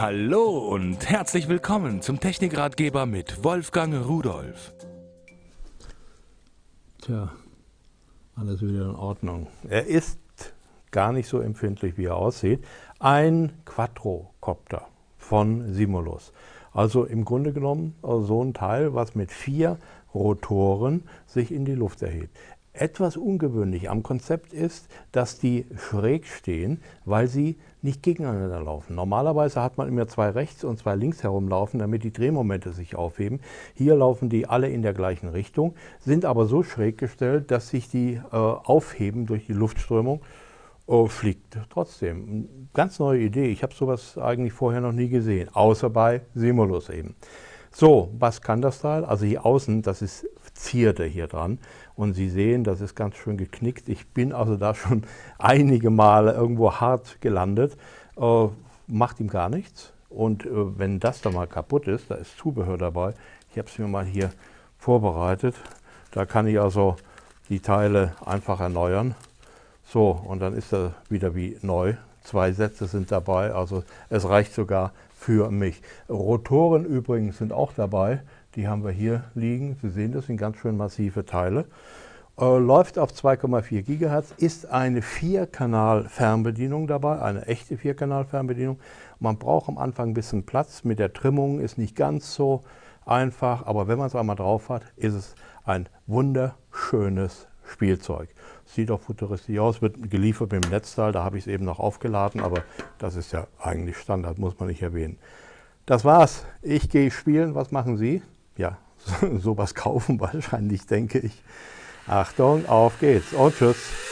Hallo und herzlich willkommen zum Technikratgeber mit Wolfgang Rudolf. Tja, alles wieder in Ordnung. Er ist gar nicht so empfindlich, wie er aussieht. Ein Quadrocopter von Simulus. Also im Grunde genommen so ein Teil, was mit vier Rotoren sich in die Luft erhebt. Etwas ungewöhnlich am Konzept ist, dass die schräg stehen, weil sie nicht gegeneinander laufen. Normalerweise hat man immer zwei rechts und zwei links herumlaufen, damit die Drehmomente sich aufheben. Hier laufen die alle in der gleichen Richtung, sind aber so schräg gestellt, dass sich die äh, aufheben durch die Luftströmung. Oh, fliegt trotzdem. Ganz neue Idee. Ich habe sowas eigentlich vorher noch nie gesehen, außer bei Simulus eben. So, was kann das Teil? Also hier außen, das ist Zierde hier dran. Und Sie sehen, das ist ganz schön geknickt. Ich bin also da schon einige Male irgendwo hart gelandet. Äh, macht ihm gar nichts. Und äh, wenn das da mal kaputt ist, da ist Zubehör dabei. Ich habe es mir mal hier vorbereitet. Da kann ich also die Teile einfach erneuern. So, und dann ist er wieder wie neu. Zwei Sätze sind dabei, also es reicht sogar für mich. Rotoren übrigens sind auch dabei. Die haben wir hier liegen. Sie sehen, das sind ganz schön massive Teile. Äh, läuft auf 2,4 GHz, ist eine Vierkanal-Fernbedienung dabei, eine echte Vierkanal-Fernbedienung. Man braucht am Anfang ein bisschen Platz. Mit der Trimmung ist nicht ganz so einfach, aber wenn man es einmal drauf hat, ist es ein wunderschönes Spielzeug. Sieht auch futuristisch aus, wird geliefert mit dem Netzteil, da habe ich es eben noch aufgeladen, aber das ist ja eigentlich Standard, muss man nicht erwähnen. Das war's. Ich gehe spielen. Was machen Sie? Ja, sowas kaufen wahrscheinlich, denke ich. Achtung, auf geht's und tschüss.